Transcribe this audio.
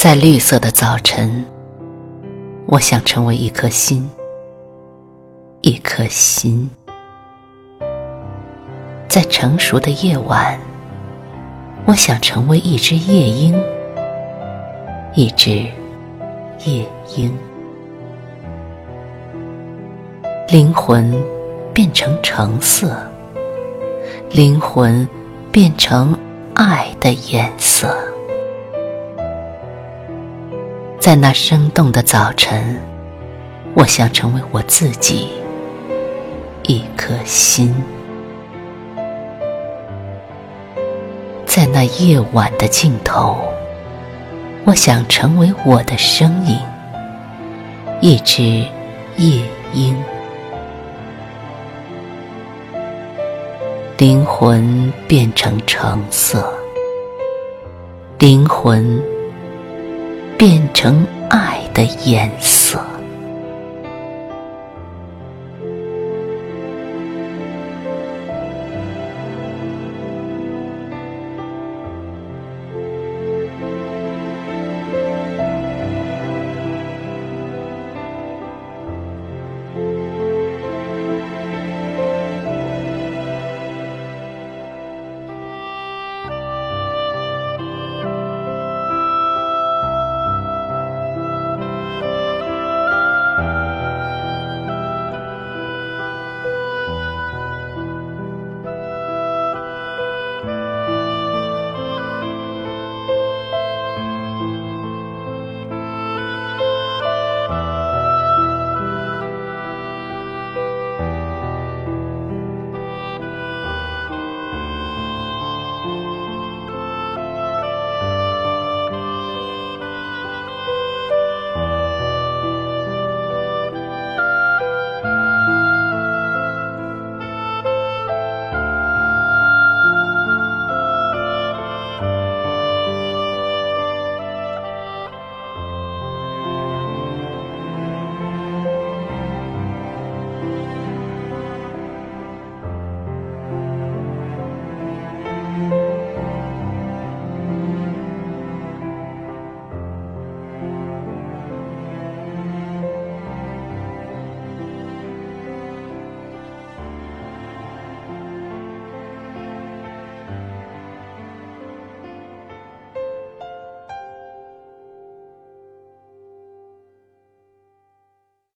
在绿色的早晨，我想成为一颗心，一颗心。在成熟的夜晚，我想成为一只夜莺，一只夜莺。灵魂变成橙色，灵魂变成爱的颜色。在那生动的早晨，我想成为我自己，一颗心。在那夜晚的尽头，我想成为我的声音，一只夜莺。灵魂变成橙色，灵魂变成爱的颜色。